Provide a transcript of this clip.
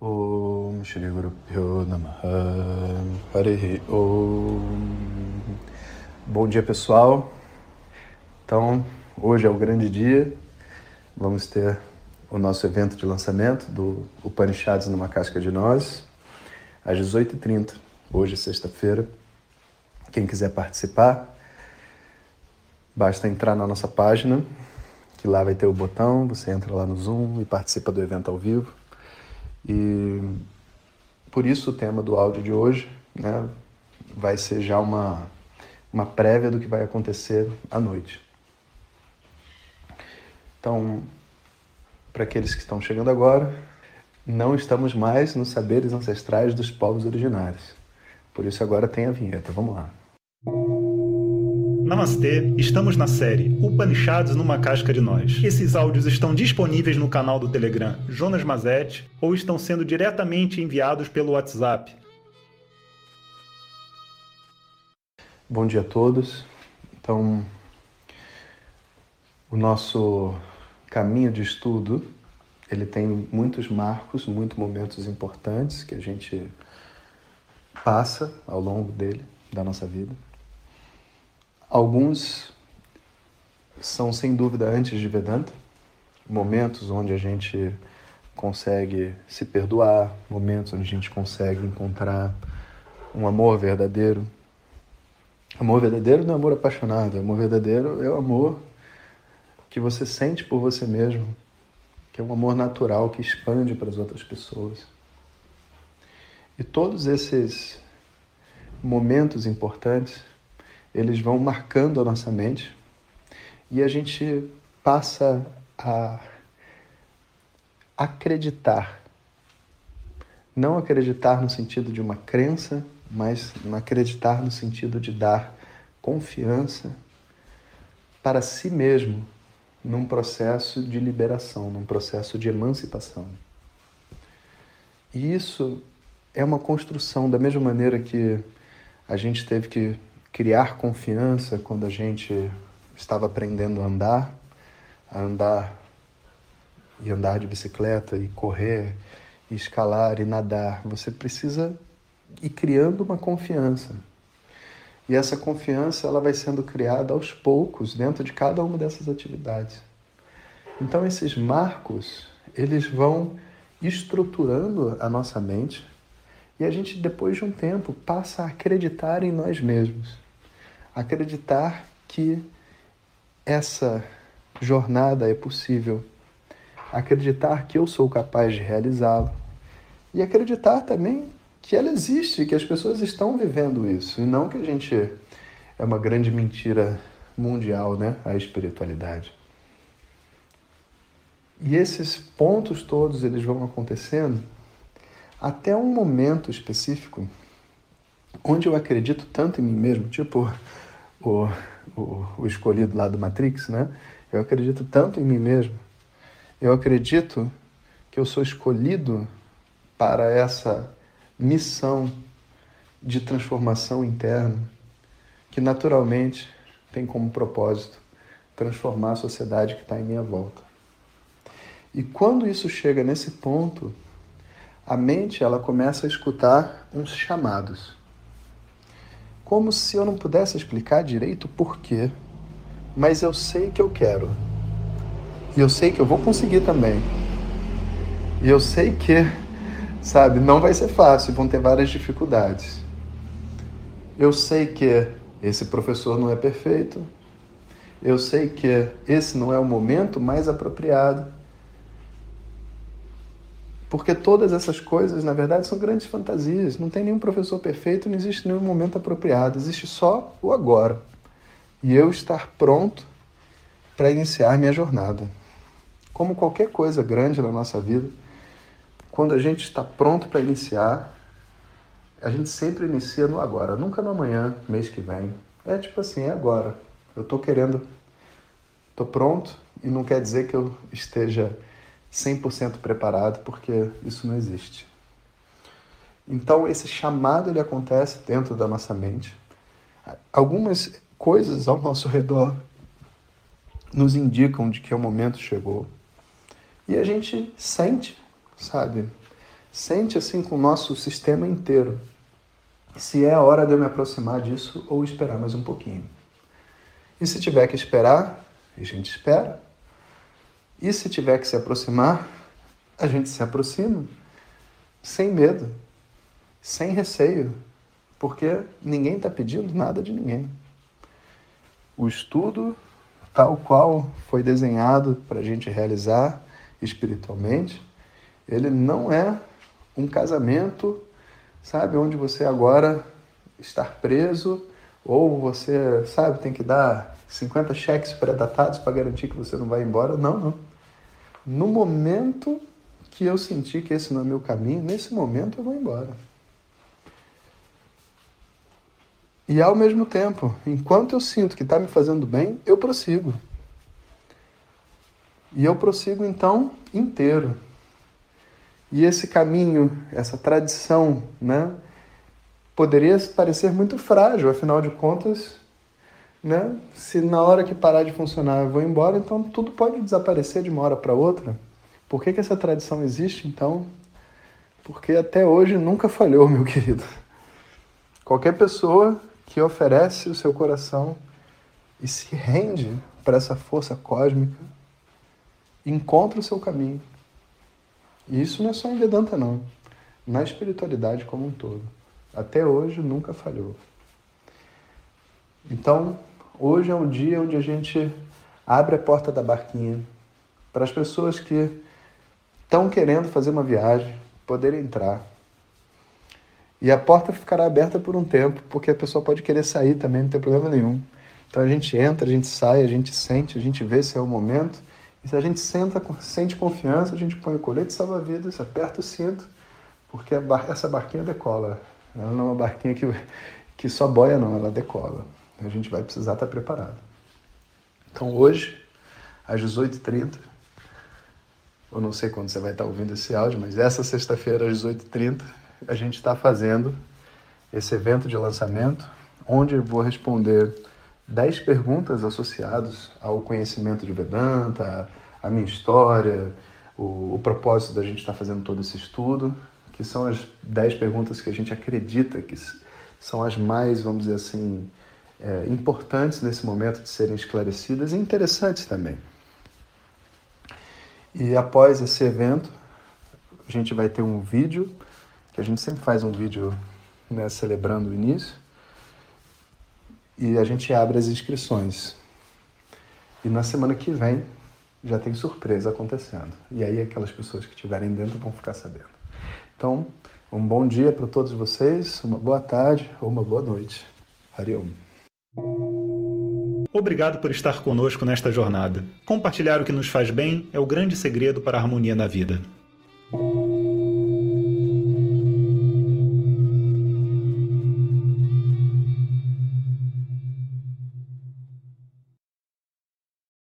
Om Shri Guru Namaha Om Bom dia pessoal, então hoje é o grande dia, vamos ter o nosso evento de lançamento do Upanishads numa casca de nós, às 18h30, hoje sexta-feira. Quem quiser participar, basta entrar na nossa página, que lá vai ter o botão, você entra lá no Zoom e participa do evento ao vivo. E por isso o tema do áudio de hoje né, vai ser já uma, uma prévia do que vai acontecer à noite. Então, para aqueles que estão chegando agora, não estamos mais nos saberes ancestrais dos povos originários. Por isso agora tem a vinheta. Vamos lá. Namastê, estamos na série Upanishads numa casca de nós. Esses áudios estão disponíveis no canal do Telegram Jonas Mazet ou estão sendo diretamente enviados pelo WhatsApp. Bom dia a todos. Então, o nosso caminho de estudo, ele tem muitos marcos, muitos momentos importantes que a gente passa ao longo dele, da nossa vida. Alguns são sem dúvida antes de Vedanta, momentos onde a gente consegue se perdoar, momentos onde a gente consegue encontrar um amor verdadeiro. Amor verdadeiro não é amor apaixonado, amor verdadeiro é o amor que você sente por você mesmo, que é um amor natural que expande para as outras pessoas. E todos esses momentos importantes, eles vão marcando a nossa mente e a gente passa a acreditar. Não acreditar no sentido de uma crença, mas acreditar no sentido de dar confiança para si mesmo num processo de liberação, num processo de emancipação. E isso é uma construção, da mesma maneira que a gente teve que criar confiança quando a gente estava aprendendo a andar, a andar e andar de bicicleta e correr, e escalar e nadar. Você precisa ir criando uma confiança. E essa confiança ela vai sendo criada aos poucos dentro de cada uma dessas atividades. Então esses marcos, eles vão estruturando a nossa mente e a gente depois de um tempo passa a acreditar em nós mesmos. Acreditar que essa jornada é possível. Acreditar que eu sou capaz de realizá-la. E acreditar também que ela existe, que as pessoas estão vivendo isso, e não que a gente é uma grande mentira mundial, né, a espiritualidade. E esses pontos todos eles vão acontecendo até um momento específico onde eu acredito tanto em mim mesmo, tipo o, o, o escolhido lá do Matrix, né? Eu acredito tanto em mim mesmo. Eu acredito que eu sou escolhido para essa missão de transformação interna que naturalmente tem como propósito transformar a sociedade que está em minha volta. E quando isso chega nesse ponto, a mente ela começa a escutar uns chamados. Como se eu não pudesse explicar direito o porquê, mas eu sei que eu quero. E eu sei que eu vou conseguir também. E eu sei que sabe? Não vai ser fácil, vão ter várias dificuldades. Eu sei que esse professor não é perfeito. Eu sei que esse não é o momento mais apropriado. Porque todas essas coisas, na verdade, são grandes fantasias. Não tem nenhum professor perfeito, não existe nenhum momento apropriado. Existe só o agora. E eu estar pronto para iniciar minha jornada. Como qualquer coisa grande na nossa vida, quando a gente está pronto para iniciar, a gente sempre inicia no agora, nunca no amanhã, mês que vem. É tipo assim, é agora. Eu estou querendo, estou pronto e não quer dizer que eu esteja 100% preparado, porque isso não existe. Então, esse chamado ele acontece dentro da nossa mente. Algumas coisas ao nosso redor nos indicam de que o momento chegou. E a gente sente sabe? Sente assim com o nosso sistema inteiro. Se é a hora de eu me aproximar disso ou esperar mais um pouquinho. E se tiver que esperar, a gente espera. E se tiver que se aproximar, a gente se aproxima, sem medo, sem receio, porque ninguém está pedindo nada de ninguém. O estudo, tal qual foi desenhado para a gente realizar espiritualmente, ele não é um casamento, sabe, onde você agora está preso ou você, sabe, tem que dar 50 cheques pré-datados para garantir que você não vai embora. Não, não. No momento que eu senti que esse não é meu caminho, nesse momento eu vou embora. E ao mesmo tempo, enquanto eu sinto que está me fazendo bem, eu prossigo. E eu prossigo então inteiro. E esse caminho, essa tradição, né, poderia parecer muito frágil, afinal de contas, né, se na hora que parar de funcionar eu vou embora, então tudo pode desaparecer de uma hora para outra. Por que, que essa tradição existe, então? Porque até hoje nunca falhou, meu querido. Qualquer pessoa que oferece o seu coração e se rende para essa força cósmica, encontra o seu caminho. E isso não é só em Vedanta, não. Na espiritualidade como um todo. Até hoje nunca falhou. Então, hoje é um dia onde a gente abre a porta da barquinha para as pessoas que estão querendo fazer uma viagem poderem entrar e a porta ficará aberta por um tempo, porque a pessoa pode querer sair também, não tem problema nenhum. Então a gente entra, a gente sai, a gente sente, a gente vê se é o momento. E se a gente senta, sente confiança, a gente põe o colete salva-vidas, aperta o cinto, porque bar essa barquinha decola. Ela não é uma barquinha que, que só boia, não, ela decola. A gente vai precisar estar preparado. Então hoje, às 18h30, eu não sei quando você vai estar ouvindo esse áudio, mas essa sexta-feira, às 18h30, a gente está fazendo esse evento de lançamento, onde eu vou responder 10 perguntas associadas ao conhecimento de Vedanta, a minha história, o, o propósito da gente estar tá fazendo todo esse estudo, que são as 10 perguntas que a gente acredita que são as mais, vamos dizer assim, é, importantes nesse momento de serem esclarecidas e interessantes também. E após esse evento, a gente vai ter um vídeo que a gente sempre faz um vídeo né, celebrando o início e a gente abre as inscrições. E na semana que vem já tem surpresa acontecendo. E aí aquelas pessoas que estiverem dentro vão ficar sabendo. Então, um bom dia para todos vocês, uma boa tarde ou uma boa noite. Hariom. Obrigado por estar conosco nesta jornada. Compartilhar o que nos faz bem é o grande segredo para a harmonia na vida.